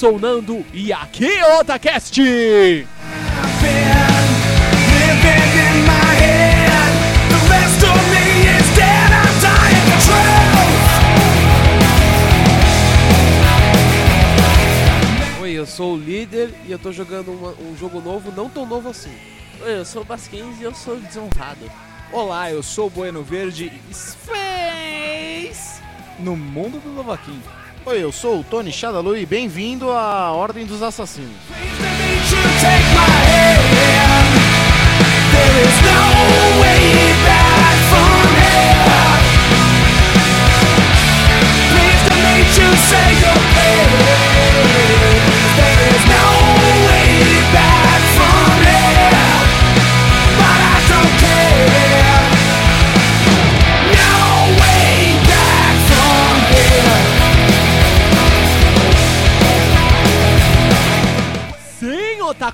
Oi, eu sou o Nando e aqui é o Otacast. Oi, eu sou o líder e eu tô jogando uma- um jogo novo, não tão novo assim. Oi, eu sou o Basquens e eu sou desonrado. Olá, eu sou o Bueno Verde Space no mundo do Novaquim. Oi, eu sou o Tony Shadalu e bem-vindo à Ordem dos Assassinos.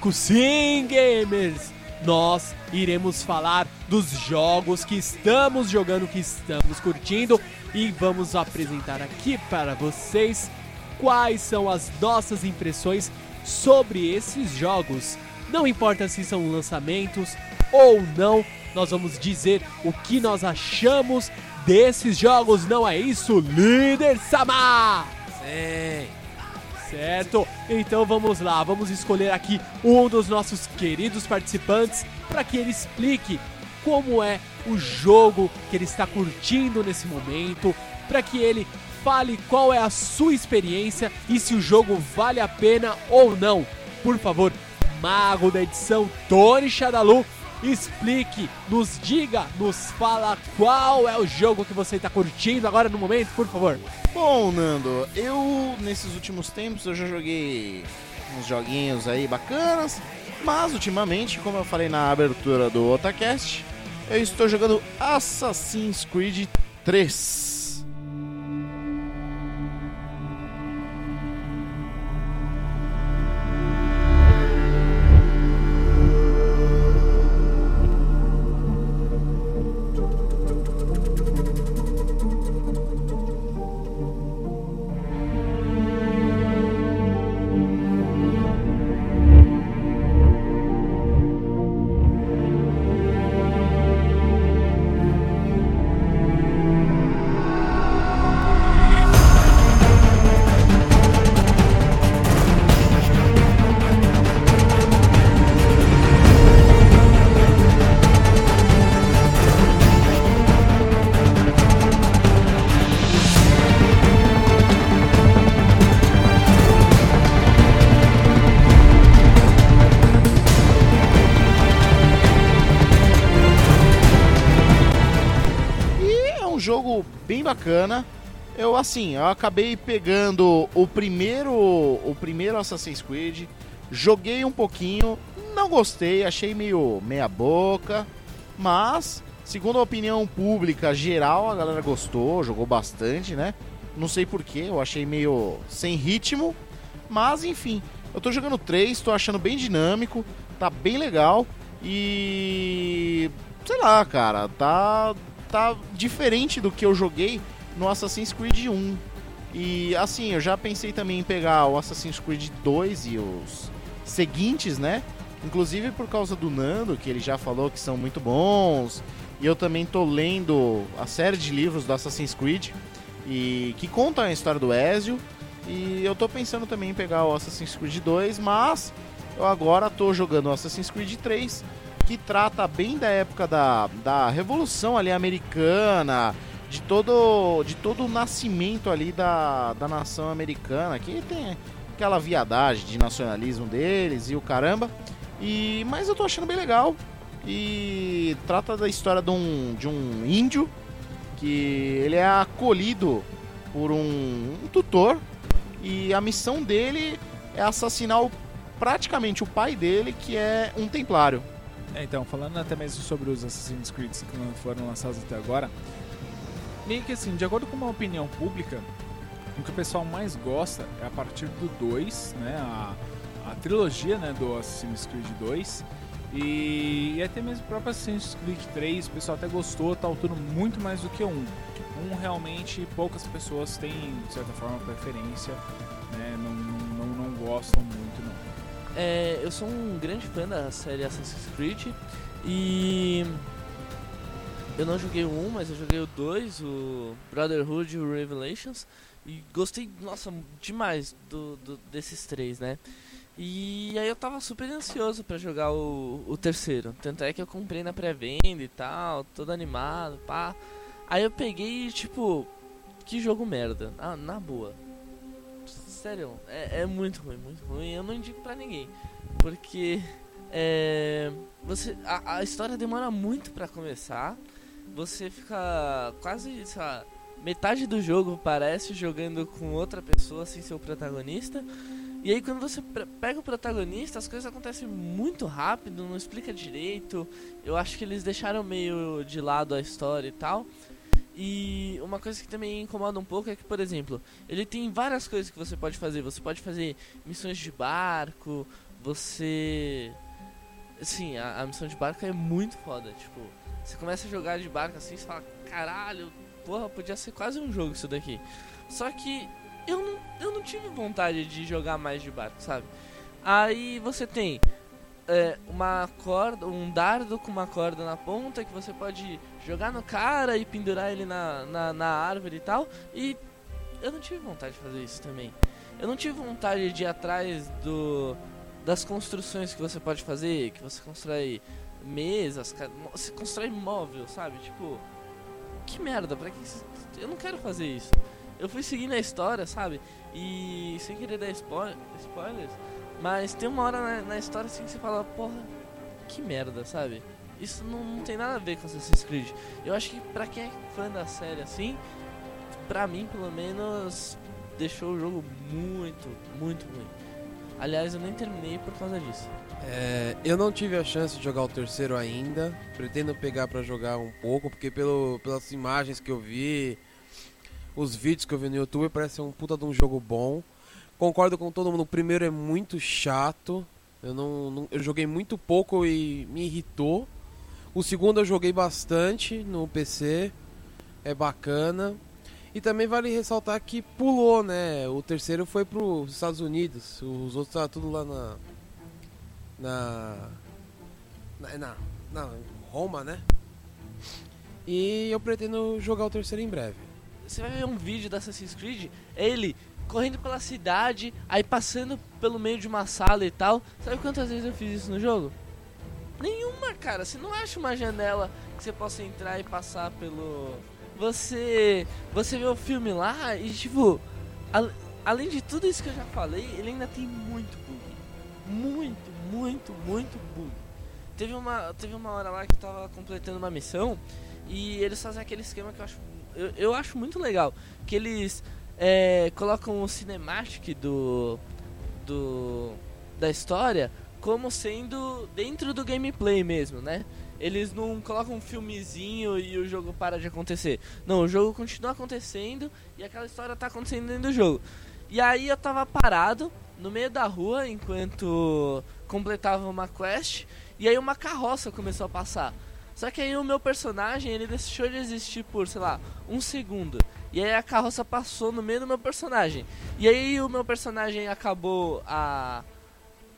Otaku, sim, gamers! Nós iremos falar dos jogos que estamos jogando, que estamos curtindo e vamos apresentar aqui para vocês quais são as nossas impressões sobre esses jogos. Não importa se são lançamentos ou não, nós vamos dizer o que nós achamos desses jogos, não é isso, líder Sama? Sim. Certo? Então vamos lá, vamos escolher aqui um dos nossos queridos participantes para que ele explique como é o jogo que ele está curtindo nesse momento, para que ele fale qual é a sua experiência e se o jogo vale a pena ou não. Por favor, mago da edição Tony Shadalu, explique, nos diga, nos fala qual é o jogo que você está curtindo agora no momento, por favor. Bom, Nando, eu nesses últimos tempos eu já joguei uns joguinhos aí bacanas, mas ultimamente, como eu falei na abertura do Otacast, eu estou jogando Assassin's Creed 3. Bacana. Eu assim, eu acabei pegando o primeiro, o primeiro Assassin's Creed, joguei um pouquinho, não gostei, achei meio meia boca, mas segundo a opinião pública geral, a galera gostou, jogou bastante, né? Não sei porquê, eu achei meio sem ritmo, mas enfim, eu tô jogando 3, tô achando bem dinâmico, tá bem legal e sei lá, cara, tá tá diferente do que eu joguei no Assassin's Creed 1. E assim, eu já pensei também em pegar o Assassin's Creed 2 e os seguintes, né? Inclusive por causa do Nando, que ele já falou que são muito bons. E eu também tô lendo a série de livros do Assassin's Creed e que contam a história do Ezio. E eu tô pensando também em pegar o Assassin's Creed 2, mas eu agora tô jogando o Assassin's Creed 3, que trata bem da época da, da Revolução ali americana, de todo, de todo o nascimento ali da, da nação americana, que tem aquela viadagem de nacionalismo deles e o caramba. E, mas eu tô achando bem legal. E trata da história de um, de um índio que ele é acolhido por um, um tutor e a missão dele é assassinar o- praticamente o pai dele, que é um templário. É, então, falando até mesmo sobre os Assassin's Creed que foram lançados até agora, meio que assim, de acordo com uma opinião pública, o que o pessoal mais gosta é a partir do 2, né, a, a trilogia né, do Assassin's Creed 2, e, e até mesmo o próprio Assassin's Creed 3, o pessoal até gostou, tá altura muito mais do que um. Um realmente poucas pessoas têm, de certa forma, preferência, né, não, não, não gostam muito não. É, eu sou um grande fã da série Assassin's Creed e eu não joguei o 1, mas eu joguei o 2, o Brotherhood e o Revelations e gostei, nossa, demais do, do- desses três, né? E aí eu tava super ansioso pra jogar o, o terceiro, tanto é que eu comprei na pré-venda e tal, todo animado, pá. Aí eu peguei e tipo, que jogo merda, ah, na boa. Sério, é, é muito ruim, muito ruim. Eu não indico pra ninguém. Porque é, você, a, a história demora muito pra começar. Você fica quase, sei lá, metade do jogo parece jogando com outra pessoa sem ser o protagonista. E aí quando você pega o protagonista, as coisas acontecem muito rápido, não explica direito. Eu acho que eles deixaram meio de lado a história e tal. E uma coisa que também incomoda um pouco é que, por exemplo, ele tem várias coisas que você pode fazer. Você pode fazer missões de barco, você. Assim, a, a missão de barco é muito foda. Tipo, você começa a jogar de barco assim, você fala, caralho, porra, podia ser quase um jogo isso daqui. Só que eu não, eu não tive vontade de jogar mais de barco, sabe? Aí você tem é, uma corda, um dardo com uma corda na ponta que você pode jogar no cara e pendurar ele na, na, na árvore e tal. E eu não tive vontade de fazer isso também. Eu não tive vontade de ir atrás do das construções que você pode fazer, que você constrói mesas, você constrói móvel, sabe? Tipo, que merda, pra que eu não quero fazer isso. Eu fui seguindo a história, sabe? E sem querer dar spoil- spoilers, mas tem uma hora na, na história assim que você fala, porra, que merda, sabe? Isso não, não tem nada a ver com Assassin's Creed. Eu acho que pra quem é fã da série assim, pra mim pelo menos, deixou o jogo muito, muito ruim. Aliás, eu nem terminei por causa disso. É, eu não tive a chance de jogar o terceiro ainda. Pretendo pegar pra jogar um pouco, porque pelo, pelas imagens que eu vi, os vídeos que eu vi no YouTube, parece ser um puta de um jogo bom. Concordo com todo mundo, o primeiro é muito chato. Eu não, não- eu joguei muito pouco e me irritou. O segundo eu joguei bastante no PC. É bacana. E também vale ressaltar que pulou, né? O terceiro foi pros Estados Unidos. Os outros estavam tudo lá na. Na. Na. na, na Roma, né? E eu pretendo jogar o terceiro em breve. Você vai ver um vídeo da Assassin's Creed, ele correndo pela cidade, aí passando pelo meio de uma sala e tal. Sabe quantas vezes eu fiz isso no jogo? Nenhuma, cara. Você não acha uma janela que você possa entrar e passar pelo. Você. Você vê o filme lá e, tipo. al- além de tudo isso que eu já falei, ele ainda tem muito bug. Muito, muito, muito bug. Teve uma, teve uma hora lá que eu tava completando uma missão e eles fazem aquele esquema que eu acho. Eu, eu acho muito legal. Que eles é, colocam o cinematic do. do. da história como sendo dentro do gameplay mesmo, né? Eles não colocam um filmezinho e o jogo para de acontecer. Não, o jogo continua acontecendo e aquela história tá acontecendo dentro do jogo. E aí eu tava parado no meio da rua enquanto completava uma quest e aí uma carroça começou a passar. Só que aí o meu personagem, ele deixou de existir por, sei lá, um segundo. E aí a carroça passou no meio do meu personagem. E aí o meu personagem acabou a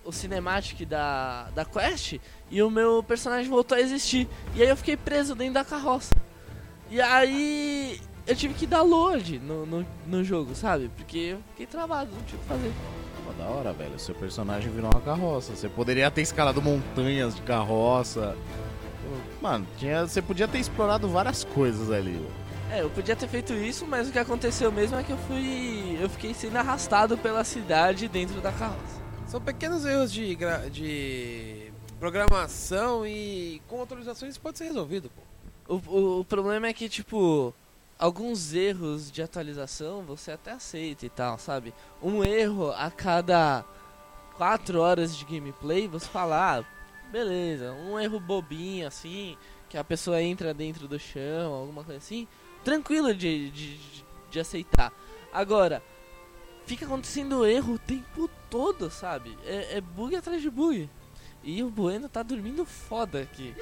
o cinematic da, da quest e o meu personagem voltou a existir. E aí eu fiquei preso dentro da carroça. E aí eu tive que dar load no, no, no jogo, sabe? Porque eu fiquei travado, não tinha o que fazer. Pô, da hora, velho. Seu personagem virou uma carroça. Você poderia ter escalado montanhas de carroça. Mano, tinha, você podia ter explorado várias coisas ali. É, eu podia ter feito isso, mas o que aconteceu mesmo é que eu fui. Eu fiquei sendo arrastado pela cidade dentro da carroça. São pequenos erros de, gra- de programação e com atualizações pode ser resolvido, pô. O, o, o problema é que, tipo, alguns erros de atualização você até aceita e tal, sabe? Um erro a cada 4 horas de gameplay, você fala, ah, beleza, um erro bobinho assim, que a pessoa entra dentro do chão, alguma coisa assim, tranquilo de, de, de aceitar. Agora, fica acontecendo erro o tempo todo, sabe? É, é bug atrás de bug. E o Bueno tá dormindo foda aqui.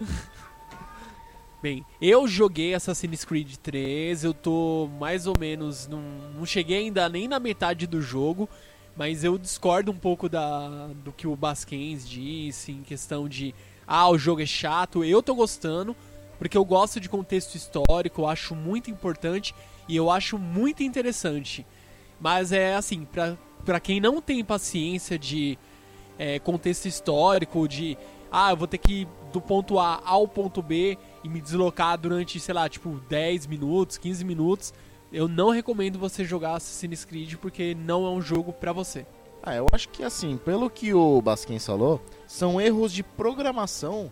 Bem, eu joguei Assassin's Creed 3, eu tô mais ou menos. Não, não cheguei ainda nem na metade do jogo, mas eu discordo um pouco da, do que o Basquens disse em questão de. Ah, o jogo é chato. Eu tô gostando, porque eu gosto de contexto histórico, eu acho muito importante e eu acho muito interessante. Mas é assim, pra, pra quem não tem paciência de é, contexto histórico, de. Ah, eu vou ter que ir do ponto A ao ponto B e me deslocar durante, sei lá, tipo 10 minutos, 15 minutos, eu não recomendo você jogar Assassin's Creed porque não é um jogo pra você. Ah, eu acho que assim, pelo que o Basquin falou, são erros de programação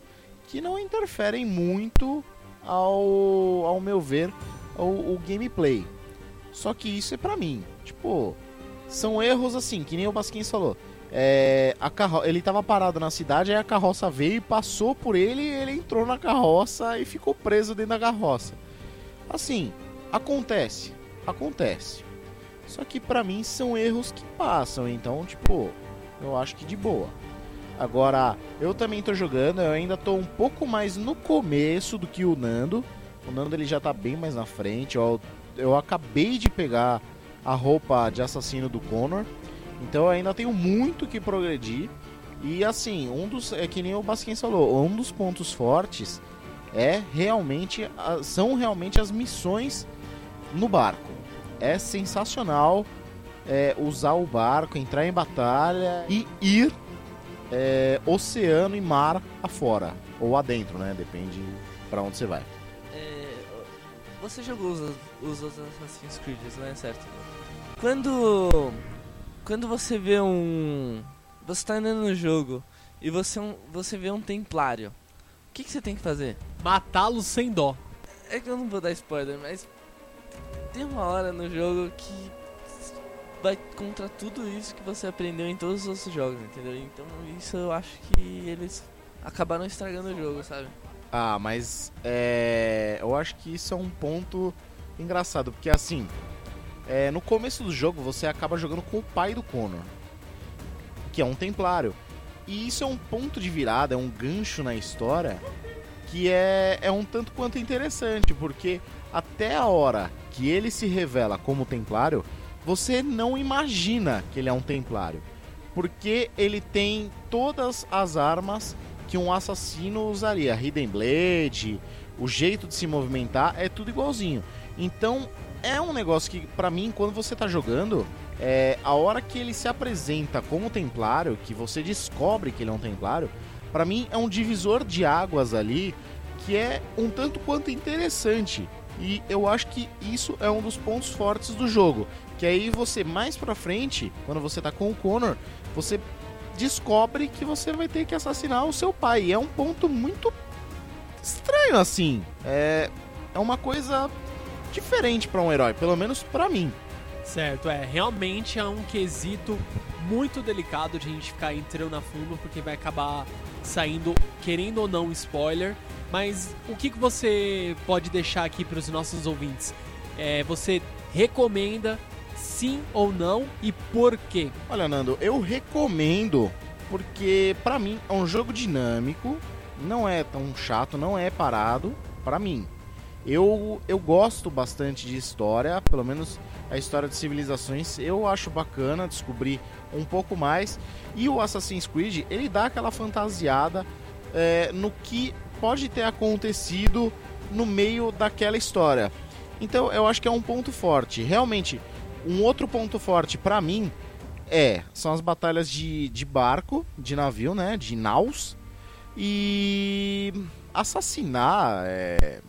que não interferem muito ao, ao meu ver, o, o gameplay. Só que isso é pra mim. Tipo, são erros assim, que nem o Basquin falou. É, a carro... Ele tava parado na cidade, aí a carroça veio e passou por ele, ele entrou na carroça e ficou preso dentro da carroça. Assim, acontece, acontece. Só que pra mim são erros que passam, então, tipo, eu acho que de boa. Agora, eu também tô jogando, eu ainda tô um pouco mais no começo do que o Nando. O Nando ele já tá bem mais na frente, ó. Eu acabei de pegar a roupa de assassino do Connor. Então eu ainda tenho muito que progredir. E assim, um dos. É que nem o Basquens falou, um dos pontos fortes é realmente. São realmente as missões no barco. É sensacional é, usar o barco, entrar em batalha e ir é, oceano e mar afora. Ou adentro, né? Depende para onde você vai. É, você jogou os, os, Assassin's Creed, né? Certo? Quando quando você vê um. Você tá andando no jogo e você, um, você vê um templário, o que, que você tem que fazer? Matá-lo sem dó. É que eu não vou dar spoiler, mas tem uma hora no jogo que vai contra tudo isso que você aprendeu em todos os outros jogos, entendeu? Então isso eu acho que eles acabaram estragando o jogo, sabe? Ah, mas é, eu acho que isso é um ponto engraçado, porque assim, é, no começo do jogo você acaba jogando com o pai do Connor, que é um templário. E isso é um ponto de virada, é um gancho na história que é, é um tanto quanto interessante, porque até a hora que ele se revela como templário, você não imagina que ele é um templário. Porque ele tem todas as armas que um assassino usaria. Hidden Blade, o jeito de se movimentar, é tudo igualzinho. Então é um negócio que, para mim, quando você tá jogando, é, a hora que ele se apresenta como templário, que você descobre que ele é um templário, para mim é um divisor de águas ali que é um tanto quanto interessante. E eu acho que isso é um dos pontos fortes do jogo. Que aí você, mais pra frente, quando você tá com o Connor, você descobre que você vai ter que assassinar o seu pai. E é um ponto muito estranho, assim. É, é uma coisa diferente para um herói, pelo menos para mim. Certo, é, realmente é um quesito muito delicado de a gente ficar entrando a fundo, porque vai acabar saindo, querendo ou não, spoiler. Mas o que, que você pode deixar aqui para os nossos ouvintes? É, você recomenda sim ou não e por quê? Olha, Nando, eu recomendo porque para mim é um jogo dinâmico, não é tão chato, não é parado para mim. Eu, eu gosto bastante de história, pelo menos a história de civilizações eu acho bacana descobrir um pouco mais. E o Assassin's Creed ele dá aquela fantasiada é, no que pode ter acontecido no meio daquela história. Então eu acho que é um ponto forte. Realmente, um outro ponto forte para mim é são as batalhas de, de barco, de navio, né, de naus e assassinar. É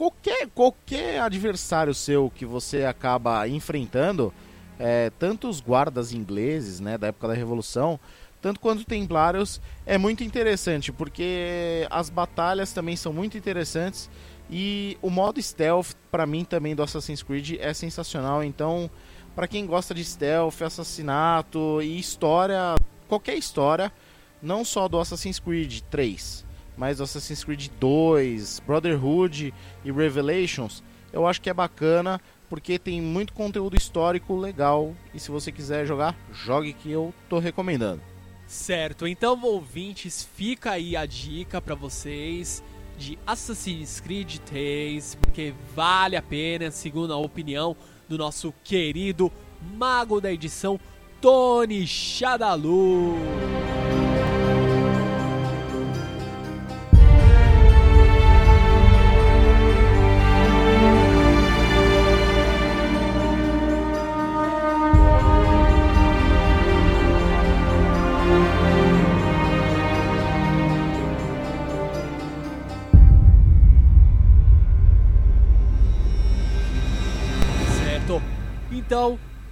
qualquer, qualquer adversário seu que você acaba enfrentando, é, tanto os guardas ingleses, né, da época da Revolução, tanto quanto Templários, é muito interessante, porque as batalhas também são muito interessantes e o modo stealth, para mim também do Assassin's Creed, é sensacional. Então, para quem gosta de stealth, assassinato e história, qualquer história, não só do Assassin's Creed 3, mas Assassin's Creed 2, Brotherhood e Revelations, eu acho que é bacana porque tem muito conteúdo histórico legal e se você quiser jogar, jogue que eu tô recomendando. Certo, então ouvintes, fica aí a dica para vocês de Assassin's Creed 3, porque vale a pena, segundo a opinião do nosso querido mago da edição, Tony Shadalu.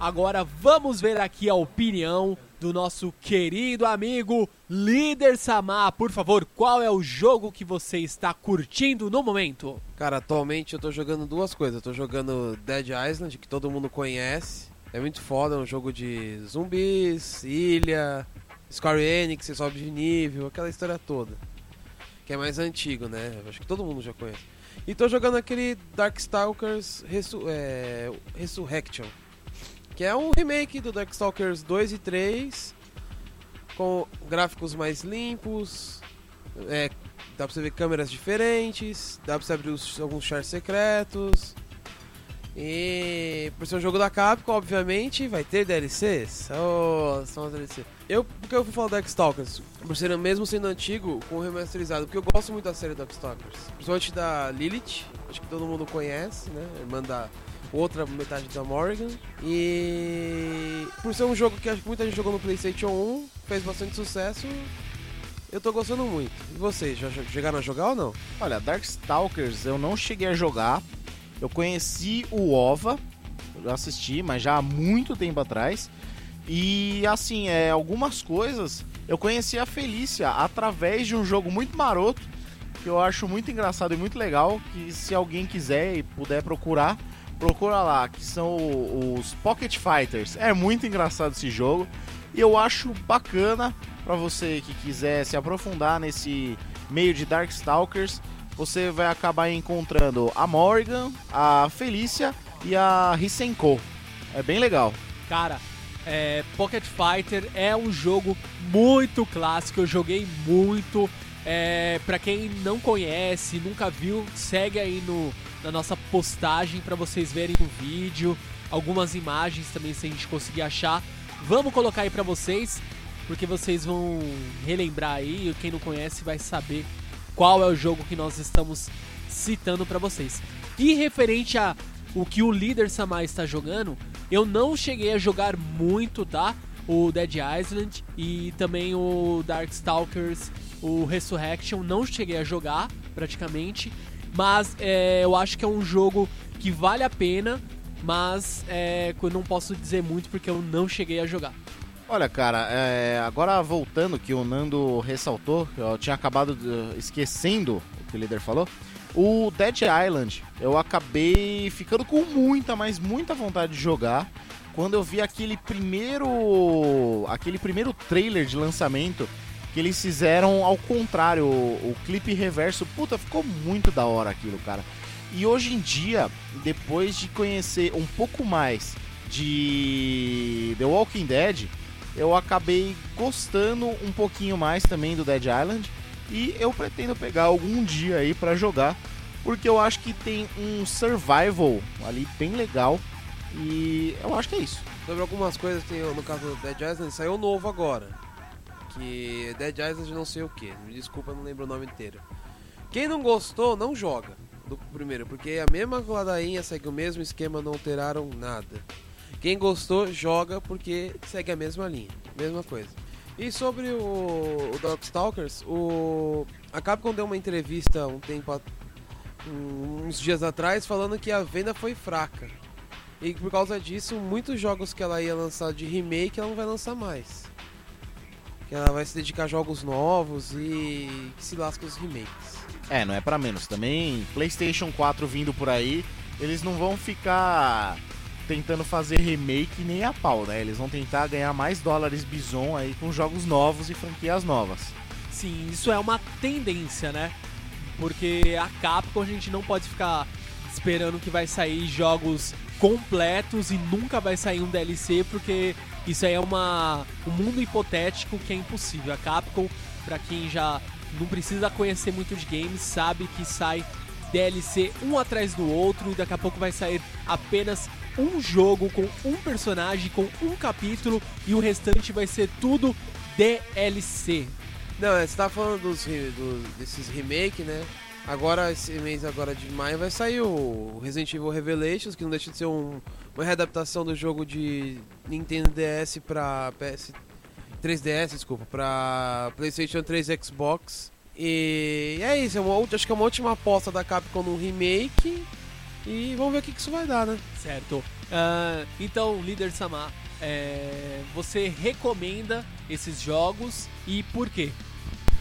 Agora vamos ver aqui a opinião do nosso querido amigo Líder Samar. Por favor, qual é o jogo que você está curtindo no momento? Cara, atualmente eu tô jogando duas coisas. Eu tô jogando Dead Island, que todo mundo conhece. É muito foda, é um jogo de zumbis, ilha, Square Enix, você sobe de nível, aquela história toda. Que é mais antigo, né? Acho que todo mundo já conhece. E tô jogando aquele Darkstalkers é, Resurrection. Que é um remake do Darkstalkers 2 e 3. Com gráficos mais limpos. É, dá pra você ver câmeras diferentes. Dá pra você abrir os- alguns chars secretos. E por ser um jogo da Capcom, obviamente, vai ter DLCs. Oh, são as DLCs. Eu, por que eu fui falar Darkstalkers? Por ser mesmo sendo antigo, com remasterizado, porque eu gosto muito da série Darkstalkers. Principalmente da Lilith, acho que todo mundo conhece, né? Irmã da outra metade da Morrigan. E por ser um jogo que acho que muita gente jogou no PlayStation 1, fez bastante sucesso. Eu tô gostando muito. E vocês, já chegaram a jogar ou não? Olha, Darkstalkers eu não cheguei a jogar. Eu conheci o OVA, eu assisti, mas já há muito tempo atrás. E assim, é, algumas coisas eu conheci a Felícia através de um jogo muito maroto que eu acho muito engraçado e muito legal. Que se alguém quiser e puder procurar, procura lá, que são os Pocket Fighters. É muito engraçado esse jogo e eu acho bacana para você que quiser se aprofundar nesse meio de Darkstalkers. Você vai acabar encontrando a Morgan, a Felícia e a Hisenko. É bem legal. Cara, é, Pocket Fighter é um jogo muito clássico, eu joguei muito. É, para quem não conhece, nunca viu, segue aí no, na nossa postagem para vocês verem o vídeo, algumas imagens também se a gente conseguir achar. Vamos colocar aí para vocês, porque vocês vão relembrar aí, quem não conhece vai saber qual é o jogo que nós estamos citando para vocês. E referente a o que o líder Samar está jogando, eu não cheguei a jogar muito, tá? O Dead Island e também o Darkstalkers, o Resurrection, não cheguei a jogar praticamente, mas é, eu acho que é um jogo que vale a pena, mas é, eu não posso dizer muito porque eu não cheguei a jogar. Olha, cara, é, agora voltando que o Nando ressaltou, eu tinha acabado esquecendo o que o líder falou. O Dead Island, eu acabei ficando com muita, mas muita vontade de jogar quando eu vi aquele primeiro, aquele primeiro trailer de lançamento que eles fizeram ao contrário, o, o clipe reverso. Puta, ficou muito da hora aquilo, cara. E hoje em dia, depois de conhecer um pouco mais de The Walking Dead, eu acabei gostando um pouquinho mais também do Dead Island e eu pretendo pegar algum dia aí pra jogar, porque eu acho que tem um survival ali bem legal e eu acho que é isso. Sobre algumas coisas, tem, no caso do Dead Island, saiu novo agora. Que Dead Island não sei o que. Me desculpa, não lembro o nome inteiro. Quem não gostou, não joga do primeiro, porque a mesma ladainha, segue o mesmo esquema, não alteraram nada. Quem gostou, joga porque segue a mesma linha, mesma coisa. E sobre o, o Darkstalkers, o, a Capcom deu uma entrevista um tempo, uns dias atrás, falando que a venda foi fraca. E por causa disso, muitos jogos que ela ia lançar de remake, ela não vai lançar mais. Que ela vai se dedicar a jogos novos e que se lasca os remakes. É, não é pra menos. Também, PlayStation 4 vindo por aí, eles não vão ficar tentando fazer remake nem a pau, né? Eles vão tentar ganhar mais dólares bison aí com jogos novos e franquias novas. Sim, isso é uma tendência, né? Porque a Capcom a gente não pode ficar esperando que vai sair jogos completos e nunca vai sair um DLC, porque isso aí é uma, um mundo hipotético que é impossível. A Capcom, pra quem já não precisa conhecer muito de games, sabe que sai DLC um atrás do outro e daqui a pouco vai sair apenas um jogo com um personagem, com um capítulo e o restante vai ser tudo DLC. Não, é, você tava falando dos, re- do- desses remake, né? Agora, esse mês agora de maio, vai sair o Resident Evil Revelations, que não deixa de ser um- uma readaptação do jogo de Nintendo DS pra PS... 3DS, desculpa, pra PlayStation 3 e Xbox. E é isso, é uma, acho que é uma última aposta da Capcom num remake. E vamos ver o que, que isso vai dar, né? Certo. Ah, então, líder Samar, é, você recomenda esses jogos e por quê?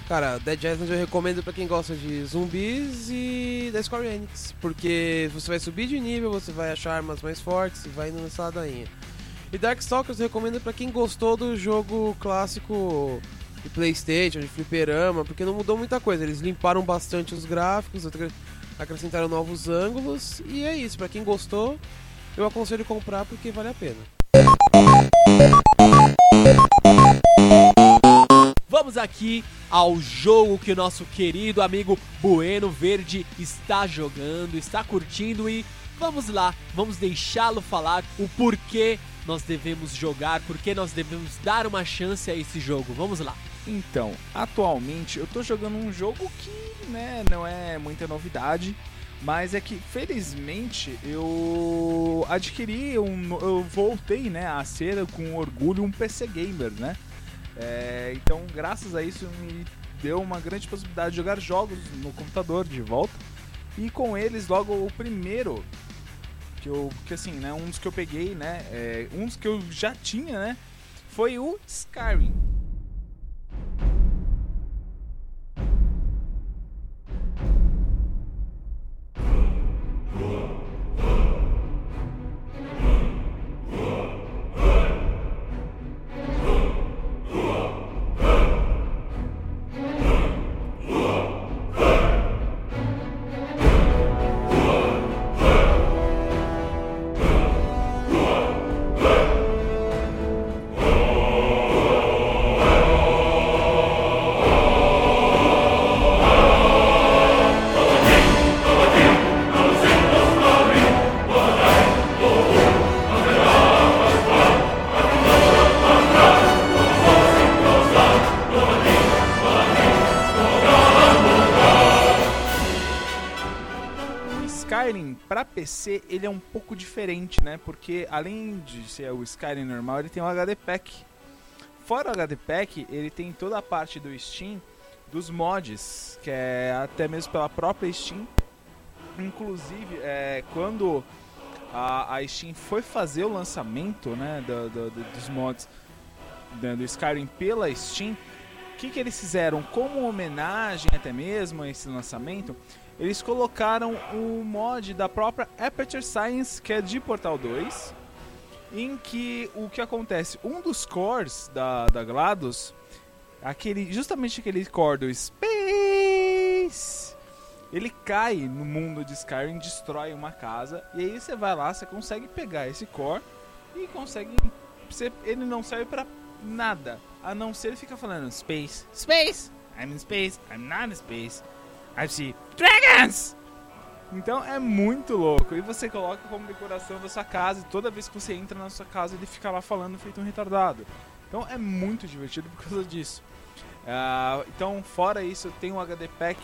Cara, Dead Island eu recomendo pra quem gosta de zumbis e da Square Enix. Porque você vai subir de nível, você vai achar armas mais fortes e vai indo nessa ladainha. E Darkstalkers eu recomendo pra quem gostou do jogo clássico de Playstation, de fliperama, porque não mudou muita coisa. Eles limparam bastante os gráficos, acre- acrescentaram novos ângulos e é isso. Pra quem gostou, eu aconselho comprar porque vale a pena. Aqui ao jogo que o nosso querido amigo Bueno Verde está jogando, está curtindo e vamos lá, vamos deixá-lo falar o porquê nós devemos jogar, porquê nós devemos dar uma chance a esse jogo. Vamos lá. Então, atualmente eu tô jogando um jogo que, né, não é muita novidade, mas é que felizmente eu adquiri um, eu voltei, né, a ser com orgulho um PC gamer, né? É, então, graças a isso me deu uma grande possibilidade de jogar jogos no computador de volta. E com eles, logo o primeiro que eu, que assim, né, um dos que eu peguei, né, é, um dos que eu já tinha, né, foi o Skyrim. PC ele é um pouco diferente, né? Porque além de ser o Skyrim normal, ele tem o HD Pack. Fora o HD Pack, ele tem toda a parte do Steam dos mods, que é até mesmo pela própria Steam. Inclusive, é, quando a, a Steam foi fazer o lançamento né, do- do- do- dos mods né, do Skyrim pela Steam, o que, que eles fizeram? Como homenagem até mesmo a esse lançamento, eles colocaram o mod da própria Aperture Science, que é de Portal 2, em que o que acontece? Um dos cores da, da GLaDOS, aquele, justamente aquele core do Space, ele cai no mundo de Skyrim, destrói uma casa, e aí você vai lá, você consegue pegar esse core e consegue. você- ele não serve pra nada, a não ser ele fica falando Space, Space, I'm in space, I'm not in space. I see dragons! Então é muito louco. E você coloca como decoração da sua casa. E toda vez que você entra na sua casa, ele fica lá falando feito um retardado. Então é muito divertido por causa disso. Ah, então, fora isso, tem um HD Pack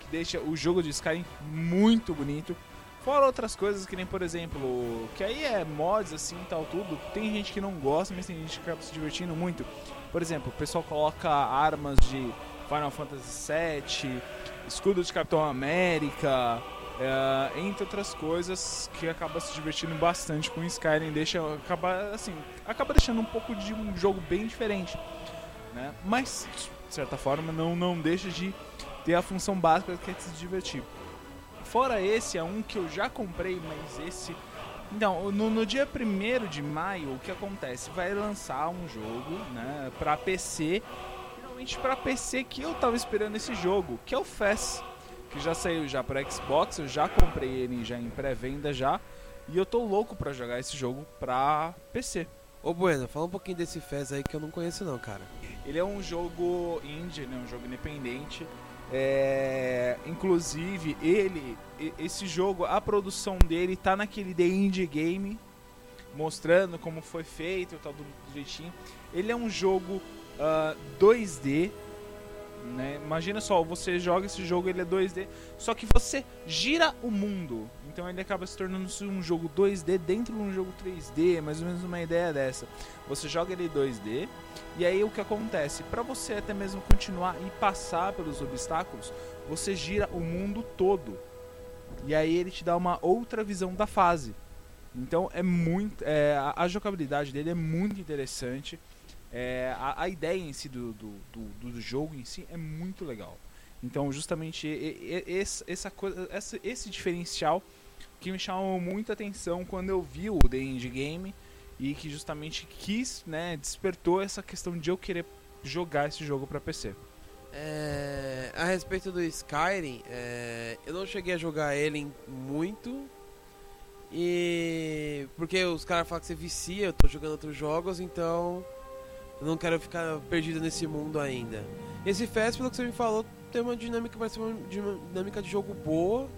que deixa o jogo de Skyrim muito bonito. Fora outras coisas que nem, por exemplo, que aí é mods assim tal, tudo. Tem gente que não gosta, mas tem gente que acaba se divertindo muito. Por exemplo, o pessoal coloca armas de Final Fantasy VII, escudo de Capitão América, é, entre outras coisas que acaba se divertindo bastante com Skyrim, deixa acaba assim, acaba deixando um pouco de um jogo bem diferente. né? Mas, de certa forma, não, não deixa de ter a função básica que é se divertir. Fora esse, é um que eu já comprei, mas esse. Então, no, no dia 1 de maio, o que acontece? Vai lançar um jogo, né, pra PC. Finalmente pra PC que eu tava esperando esse jogo, que é o FES. Que já saiu já para Xbox, eu já comprei ele já em pré-venda já. E eu tô louco pra jogar esse jogo pra PC. Ô Bueno, fala um pouquinho desse Fez aí que eu não conheço não, cara. Ele é um jogo indie, né, um jogo independente. É, inclusive, ele, esse jogo, a produção dele tá naquele The Indie Game, mostrando como foi feito e tal, tudo direitinho. Ele é um jogo ah, 2D, né? Imagina só, você joga esse jogo, ele é 2D, só que você gira o mundo. Então ele acaba se tornando um jogo 2D dentro de um jogo 3D, é mais ou menos uma ideia dessa. Você joga ele 2D, e aí o que acontece? Para você até mesmo continuar e passar pelos obstáculos, você gira o mundo todo. E aí ele te dá uma outra visão da fase. Então é muito. é, a jogabilidade dele é muito interessante. É, a, a ideia em si do, do, do, do jogo em si é muito legal. Então justamente esse, essa coisa, esse diferencial que me chamou muita atenção quando eu vi o The Indie Game e que justamente quis, né, despertou essa questão de eu querer jogar esse jogo pra PC. É, a respeito do Skyrim, é, eu não cheguei a jogar ele muito. E. Porque os caras falam que você vicia, eu tô jogando outros jogos, então. Eu não quero ficar perdido nesse mundo ainda. Esse Fest, pelo que você me falou, tem uma dinâmica, di- uma dinâmica de jogo boa.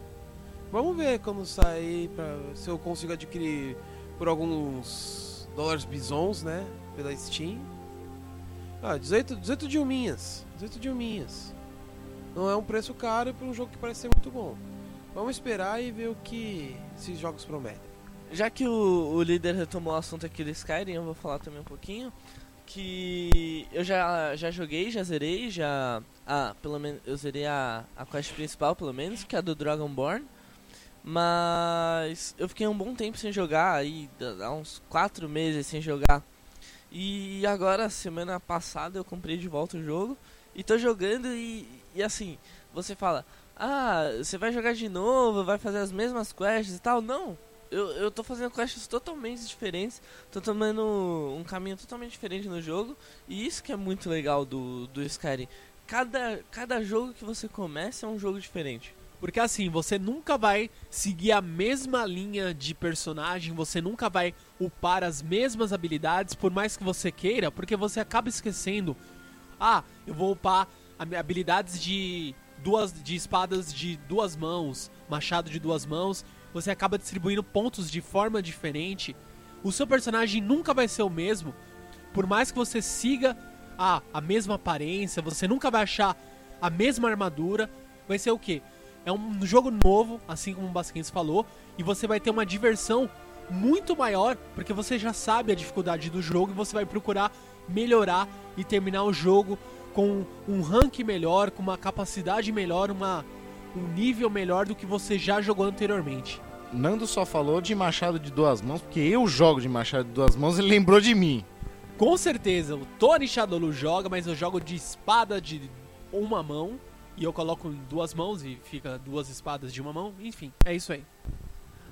Vamos ver quando sair, pra, se eu consigo adquirir por alguns dólares bisons, né? Pela Steam. Ah, 18, 18 dilminhas. 18 dilminhas. Não é um preço caro para um jogo que parece ser muito bom. Vamos esperar e ver o que esses jogos prometem. Já que o, o líder retomou o assunto aqui do Skyrim, eu vou falar também um pouquinho. Que eu já, já joguei, já zerei, já. Ah, pelo menos eu zerei a, a quest principal, pelo menos, que é a do Dragonborn. Mas eu fiquei um bom tempo sem jogar, aí, há uns 4 meses sem jogar. E agora, semana passada, eu comprei de volta o jogo e tô jogando e, e assim, você fala, ah, você vai jogar de novo, vai fazer as mesmas quests e tal. Não, eu, eu tô fazendo quests totalmente diferentes, tô tomando um caminho totalmente diferente no jogo, e isso que é muito legal do, do Skyrim. Cada, cada jogo que você começa é um jogo diferente. Porque assim, você nunca vai seguir a mesma linha de personagem, você nunca vai upar as mesmas habilidades, por mais que você queira, porque você acaba esquecendo. Ah, eu vou upar habilidades de duas de espadas de duas mãos, machado de duas mãos. Você acaba distribuindo pontos de forma diferente. O seu personagem nunca vai ser o mesmo, por mais que você siga a, a mesma aparência, você nunca vai achar a mesma armadura. Vai ser o quê? É um jogo novo, assim como o Basquens falou, e você vai ter uma diversão muito maior, porque você já sabe a dificuldade do jogo e você vai procurar melhorar e terminar o jogo com um rank melhor, com uma capacidade melhor, uma, um nível melhor do que você já jogou anteriormente. Nando só falou de machado de duas mãos, porque eu jogo de machado de duas mãos e lembrou de mim. Com certeza, o Tony Shadolu joga, mas eu jogo de espada de uma mão. E eu coloco em duas mãos e fica duas espadas de uma mão. Enfim, é isso aí.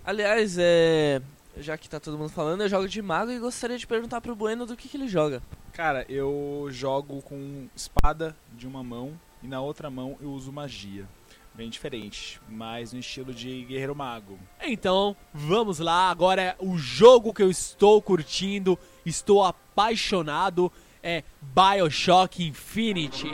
Aliás, é. Já que tá todo mundo falando, eu jogo de mago e gostaria de perguntar pro Bueno do que, que ele joga. Cara, eu jogo com espada de uma mão e na outra mão eu uso magia. Bem diferente, mas no estilo de guerreiro mago. Então, vamos lá. Agora é o jogo que eu estou curtindo, estou apaixonado. É Bioshock Infinity.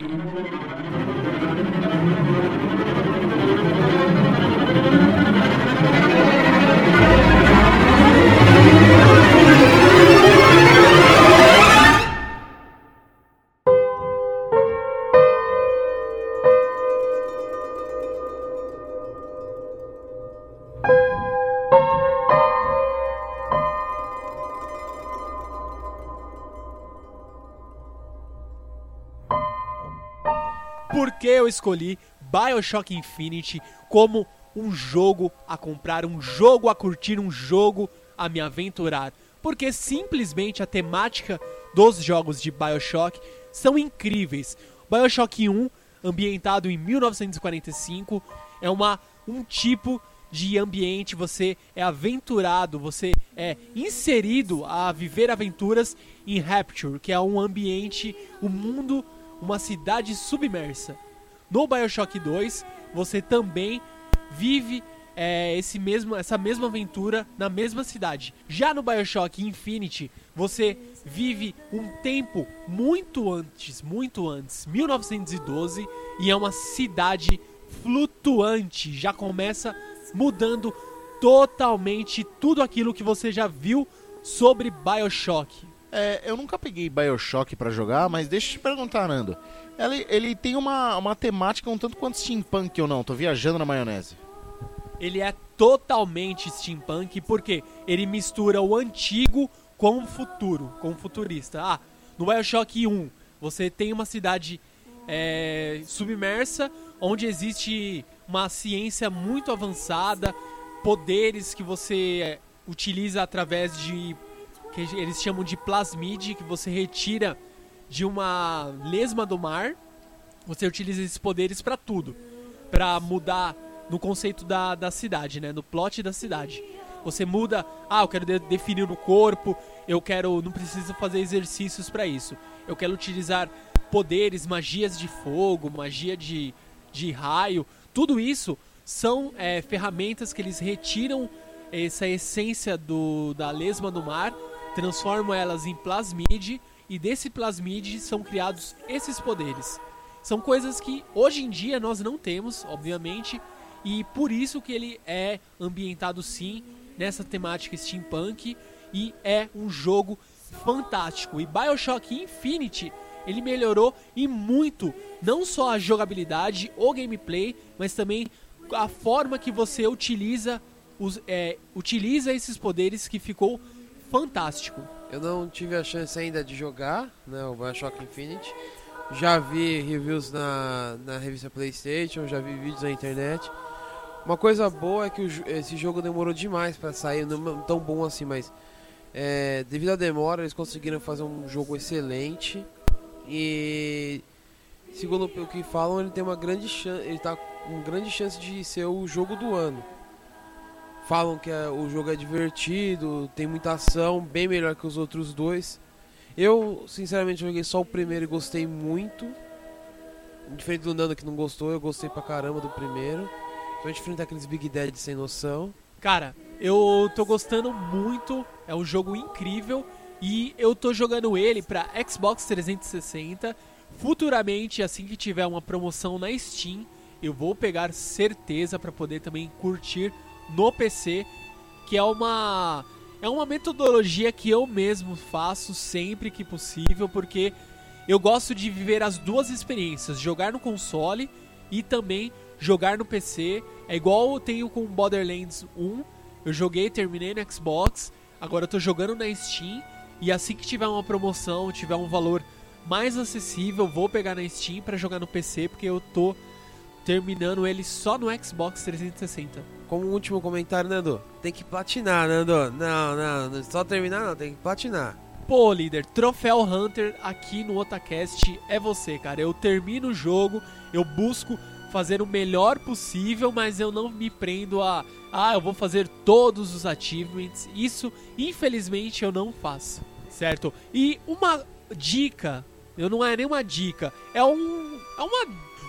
Eu escolhi Bioshock Infinity como um jogo a comprar, um jogo a curtir, um jogo a me aventurar? Porque simplesmente a temática dos jogos de Bioshock são incríveis. BioShock 1, ambientado em 1945, é uma, um tipo de ambiente, você é aventurado, você é inserido a viver aventuras em Rapture, que é um ambiente, um mundo, uma cidade submersa. No BioShock 2, você também vive é, esse mesmo, essa mesma aventura na mesma cidade. Já no BioShock Infinity, você vive um tempo muito antes, muito antes, 1912, e é uma cidade flutuante. Já começa mudando totalmente tudo aquilo que você já viu sobre BioShock. É, eu nunca peguei Bioshock pra jogar, mas deixa eu te perguntar, Nando. Ele, ele tem uma, uma temática um tanto quanto steampunk ou não? Tô viajando na maionese. Ele é totalmente steampunk porque ele mistura o antigo com o futuro, com o futurista. Ah, no Bioshock 1 você tem uma cidade é, submersa onde existe uma ciência muito avançada, poderes que você é, utiliza através de que eles chamam de plasmide, que você retira de uma lesma do mar. Você utiliza esses poderes para tudo, para mudar no conceito da, da cidade, né, no plot da cidade. Você muda, ah, eu quero de definir no corpo, eu quero, não preciso fazer exercícios para isso. Eu quero utilizar poderes, magias de fogo, magia de, de raio, tudo isso são é, ferramentas que eles retiram essa essência do, da lesma do mar, transformam elas em plasmide e desse plasmide são criados esses poderes. São coisas que hoje em dia nós não temos, obviamente, e por isso que ele é ambientado sim nessa temática steampunk e é um jogo fantástico. E BioShock Infinity ele melhorou e muito não só a jogabilidade, o gameplay, mas também a forma que você utiliza os, é, utiliza esses poderes que ficou fantástico. Eu não tive a chance ainda de jogar né, o Bioshock Infinite. Já vi reviews na, na revista PlayStation, já vi vídeos na internet. Uma coisa boa é que o, esse jogo demorou demais para sair, não tão bom assim, mas é, devido à demora eles conseguiram fazer um jogo excelente e segundo o que falam, ele tem uma grande chance, ele tá com grande chance de ser o jogo do ano. Falam que é, o jogo é divertido, tem muita ação, bem melhor que os outros dois. Eu, sinceramente, joguei só o primeiro e gostei muito. Diferente do Nando que não gostou, eu gostei pra caramba do primeiro. Então a gente enfrenta aqueles Big Dead sem noção. Cara, eu tô gostando muito, é um jogo incrível e eu tô jogando ele pra Xbox 360. Futuramente, assim que tiver uma promoção na Steam, eu vou pegar certeza para poder também curtir no PC, que é uma é uma metodologia que eu mesmo faço sempre que possível, porque eu gosto de viver as duas experiências, jogar no console e também jogar no PC. É igual eu tenho com Borderlands 1, eu joguei, terminei no Xbox, agora eu tô jogando na Steam e assim que tiver uma promoção, tiver um valor mais acessível, vou pegar na Steam para jogar no PC, porque eu tô terminando ele só no Xbox 360. Como último comentário, Nando, tem que platinar, Nando. Não, não, só terminar não, tem que platinar. Pô, líder, Troféu Hunter aqui no Otacast é você, cara. Eu termino o jogo, eu busco fazer o melhor possível, mas eu não me prendo a. Ah, eu vou fazer todos os achievements. Isso, infelizmente, eu não faço, certo? E uma dica, eu não é nem uma dica, é um. É uma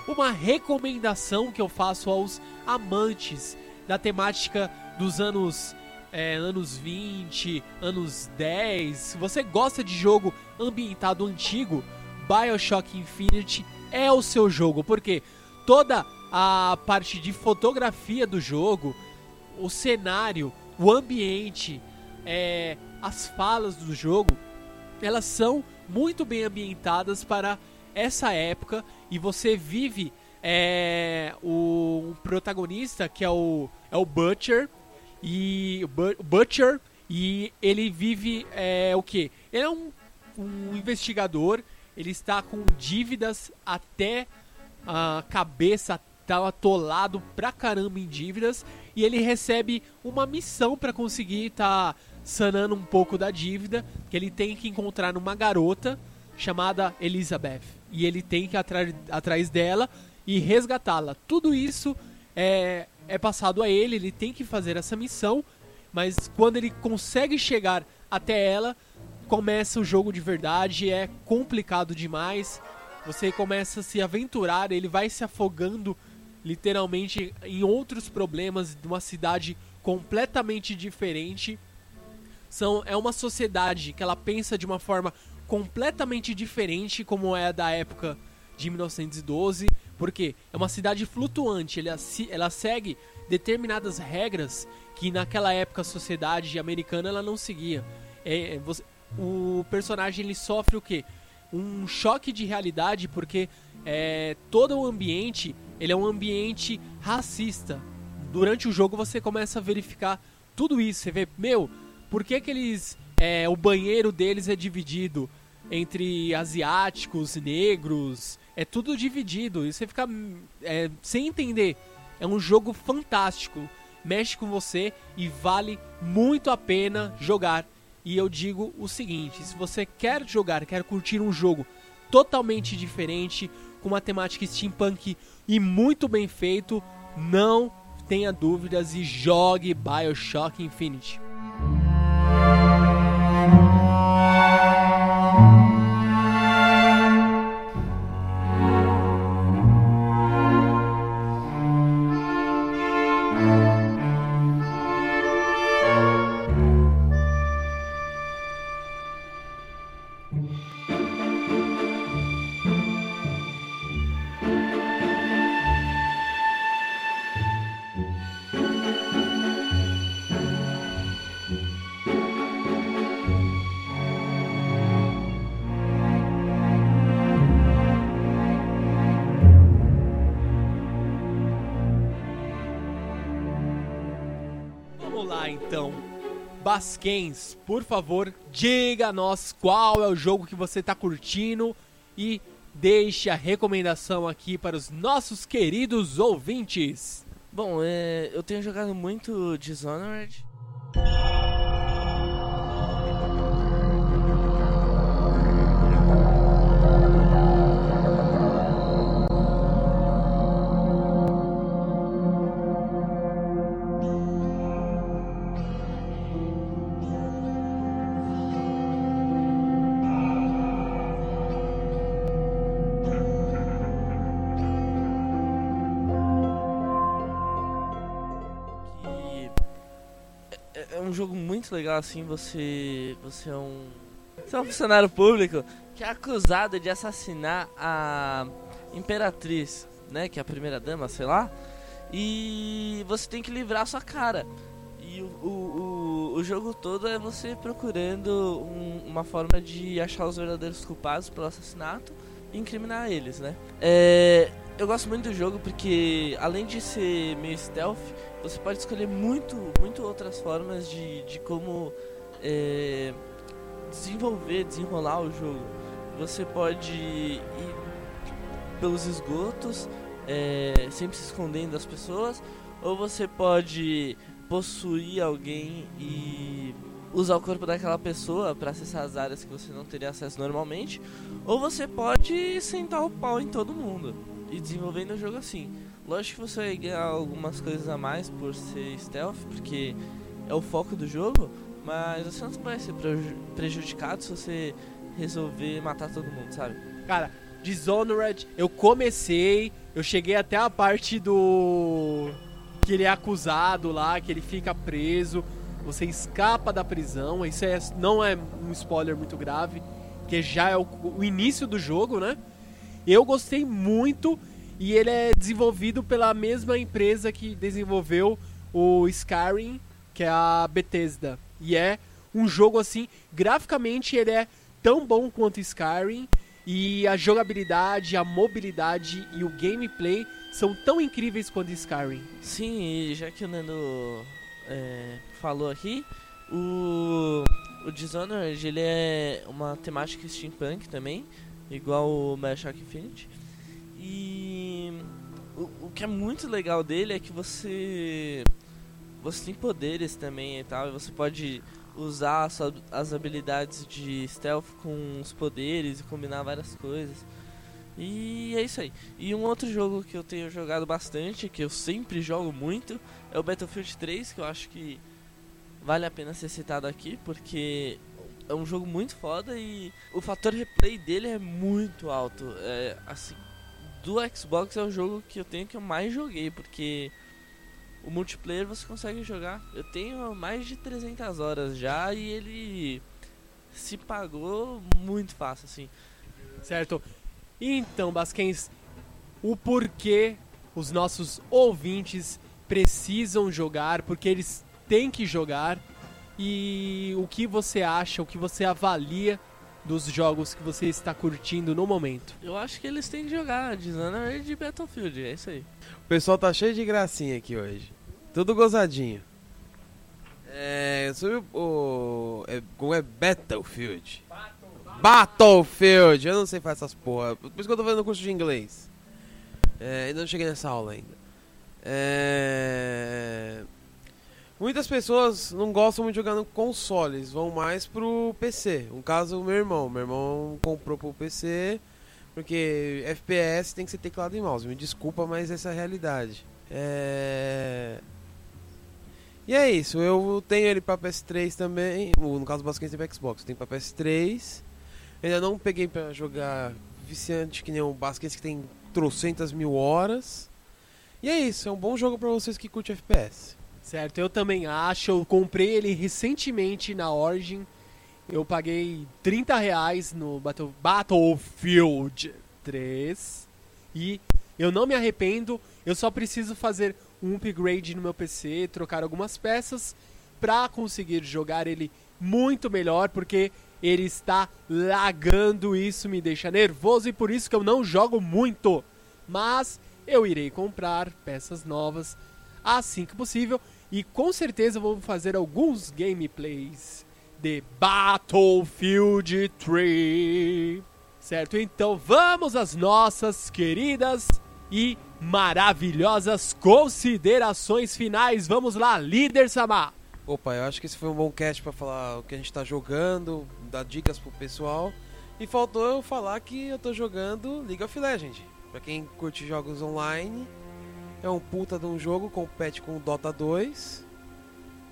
uma recomendação que eu faço aos amantes da temática dos anos é, anos 20, anos 10. Se você gosta de jogo ambientado antigo, BioShock Infinite é o seu jogo, porque toda a parte de fotografia do jogo, o cenário, o ambiente, é, as falas do jogo, elas são muito bem ambientadas para essa época e você vive é, o, protagonista que é o, é o Butcher e o Butcher e ele vive é, o que? Ele é um, um investigador, ele está com dívidas até a cabeça, tá atolado pra caramba em dívidas e ele recebe uma missão para conseguir tá sanando um pouco da dívida, que ele tem que encontrar uma garota chamada Elizabeth. E ele tem que ir atrás dela e resgatá-la. Tudo isso é, é passado a ele, ele tem que fazer essa missão, mas quando ele consegue chegar até ela, começa o jogo de verdade, é complicado demais. Você começa a se aventurar, ele vai se afogando literalmente em outros problemas de uma cidade completamente diferente. São, é uma sociedade que ela pensa de uma forma completamente diferente como é a da época de 1912, porque é uma cidade flutuante, ela, ela segue determinadas regras que naquela época a sociedade americana ela não seguia. É, é, você- o personagem ele sofre o quê? Um choque de realidade porque é, todo o ambiente ele é um ambiente racista. Durante o jogo você começa a verificar tudo isso. Você vê, meu, por que, que eles. É, o banheiro deles é dividido entre asiáticos, negros. É tudo dividido. E você fica é, sem entender. É um jogo fantástico. Mexe com você e vale muito a pena jogar. E eu digo o seguinte: se você quer jogar, quer curtir um jogo totalmente diferente, com uma temática steampunk e muito bem feito, não tenha dúvidas e jogue BioShock Infinite. Basquens, por favor, diga a nós qual é o jogo que você está curtindo e deixe a recomendação aqui para os nossos queridos ouvintes. Bom, é, eu tenho jogado muito Dishonored. Jogo muito legal assim, você você é um você é um funcionário público que é acusado de assassinar a imperatriz, né, que é a primeira dama, sei lá. E você tem que livrar a sua cara. E o, o, o, o jogo todo é você procurando um- uma forma de achar os verdadeiros culpados pelo assassinato e incriminar eles, né? É, eu gosto muito do jogo porque, além de ser meio stealth, você pode escolher muito, muito outras formas de, de como é, desenvolver, desenrolar o jogo. Você pode ir pelos esgotos, é, sempre se escondendo das pessoas, ou você pode possuir alguém e usar o corpo daquela pessoa para acessar as áreas que você não teria acesso normalmente, ou você pode sentar o pau em todo mundo e desenvolvendo o jogo assim. Lógico que você vai ganhar algumas coisas a mais por ser stealth, porque é o foco do jogo, mas você não vai ser preju- prejudicado se você resolver matar todo mundo, sabe? Cara, Dishonored, eu comecei, eu cheguei até a parte do. que ele é acusado lá, que ele fica preso, você escapa da prisão, isso é, não é um spoiler muito grave, que já é o, o início do jogo, né? Eu gostei muito e ele é desenvolvido pela mesma empresa que desenvolveu o Skyrim, que é a Bethesda. E é um jogo assim, graficamente ele é tão bom quanto Skyrim e a jogabilidade, a mobilidade e o gameplay são tão incríveis quanto Skyrim. Sim, e já que o Nando é, falou aqui, o, o Dishonored ele é uma temática steampunk também, igual o Bioshock Infinite. E o, o que é muito legal dele é que você você tem poderes também e tal, e você pode usar as habilidades de stealth com os poderes e combinar várias coisas. E é isso aí. E um outro jogo que eu tenho jogado bastante, que eu sempre jogo muito, é o Battlefield 3, que eu acho que vale a pena ser citado aqui, porque é um jogo muito foda e o fator replay dele é muito alto. É, assim, do Xbox é o jogo que eu tenho que eu mais joguei, porque o multiplayer você consegue jogar. Eu tenho mais de 300 horas já e ele se pagou muito fácil, assim. Certo? Então, Basquens, o porquê os nossos ouvintes precisam jogar, porque eles têm que jogar e o que você acha, o que você avalia dos jogos que você está curtindo no momento. Eu acho que eles têm que jogar Dishonored e Battlefield, é isso aí. O pessoal tá cheio de gracinha aqui hoje. Tudo gozadinho. É. Sobre o. o é, como é Battlefield? Battlefield! Eu não sei fazer essas porra. Por isso que eu tô fazendo curso de inglês. É, ainda não cheguei nessa aula ainda. É. Muitas pessoas não gostam muito de jogar no consoles, vão mais pro PC. Um caso, meu irmão. Meu irmão comprou pro PC porque FPS tem que ser teclado e mouse. Me desculpa, mas essa é a realidade. É... E é isso, eu tenho ele pra PS3 também. No caso, basicamente tem pra Xbox. Eu tenho pra PS3. Ainda não peguei pra jogar viciante que nem o Basquete que tem trocentas mil horas. E é isso, é um bom jogo pra vocês que curtem FPS. Certo? Eu também acho. Eu comprei ele recentemente na Origin. Eu paguei 30 reais no Battle, Battlefield 3. E eu não me arrependo. Eu só preciso fazer um upgrade no meu PC, trocar algumas peças pra conseguir jogar ele muito melhor, porque ele está lagando, isso me deixa nervoso e por isso que eu não jogo muito. Mas eu irei comprar peças novas assim que possível e com certeza vou fazer alguns gameplays de Battlefield 3. Certo? Então vamos às nossas queridas e maravilhosas considerações finais. Vamos lá, líder Samar. Opa, eu acho que esse foi um bom cast pra falar o que a gente tá jogando, dar dicas pro pessoal. E faltou eu falar que eu tô jogando League of Legends. Pra quem curte jogos online, é um puta de um jogo, compete com o Dota 2.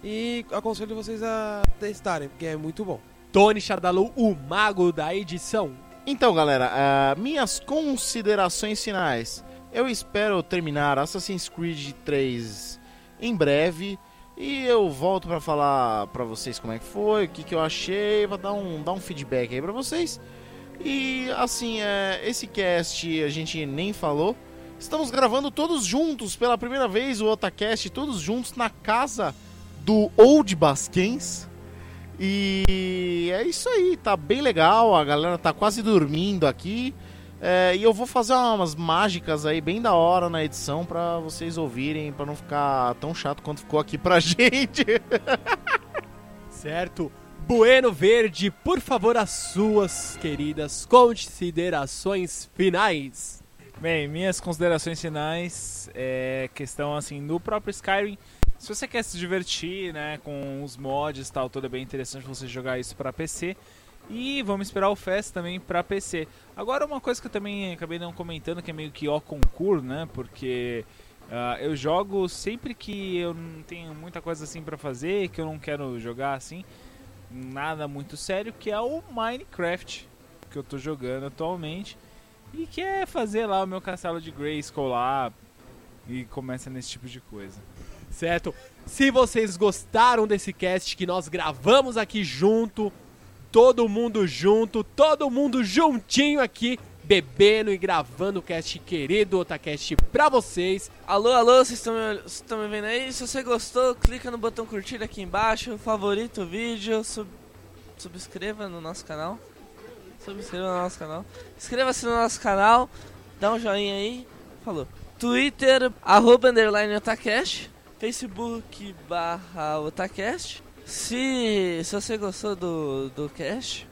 E aconselho vocês a testarem, porque é muito bom. Tony Chadalu, o mago da edição. Então, galera, ah, minhas considerações finais. Eu espero terminar Assassin's Creed 3 em breve e eu volto pra falar pra vocês como é que foi, o que, que eu achei, vou dar um, dar um feedback aí pra vocês. E assim, é, esse cast a gente nem falou. Estamos gravando todos juntos pela primeira vez o Otacast, todos juntos na casa do Old Basquens. E é isso aí, tá bem legal, a galera tá quase dormindo aqui. É, e eu vou fazer umas mágicas aí bem da hora na edição pra vocês ouvirem, pra não ficar tão chato quanto ficou aqui pra gente. Certo? Bueno Verde, por favor, as suas queridas considerações finais. Bem, minhas considerações finais é questão assim no próprio Skyrim. Se você quer se divertir, né, com os mods e tal, tudo é bem interessante você jogar isso para PC. E vamos esperar o Fest também para PC. Agora uma coisa que eu também acabei não comentando que é meio que ó concurso, né, porque ah, eu jogo sempre que eu não tenho muita coisa assim para fazer, que eu não quero jogar assim, nada muito sério, que é o Minecraft que eu tô jogando atualmente. E quer fazer lá o meu castelo de Grayskull lá e começa nesse tipo de coisa. Certo? Se vocês gostaram desse cast que nós gravamos aqui junto, todo mundo junto, todo mundo juntinho aqui, bebendo e gravando o cast querido Otacast pra vocês. Alô, alô, vocês estão me, me vendo aí? Se você gostou, clica no botão curtir aqui embaixo, favorita o vídeo, sub- subscreva no nosso canal. Subscreva no nosso canal. Inscreva-se no nosso canal, dá um joinha aí. Falou. Twitter, arroba underline Otacast. Facebook barra Otacast. Se, se você gostou do, do cast,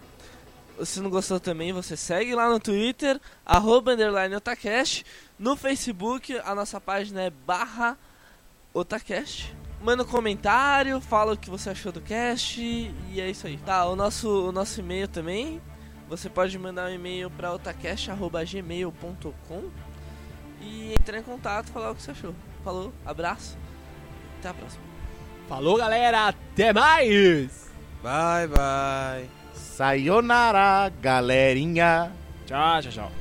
se não gostou também, você segue lá no Twitter, arroba underline Otacast. No Facebook, a nossa página é barra Otacast. manda um comentário, fala o que você achou do cast e é isso aí. Tá, o nosso, o nosso e-mail também. Você pode mandar um e-mail para otacast.gmail.com e entrar em contato e falar o que você achou. Falou, abraço, até a próxima. Falou, galera. Até mais. Bye, bye. Sayonara, galerinha. Tchau, tchau, tchau.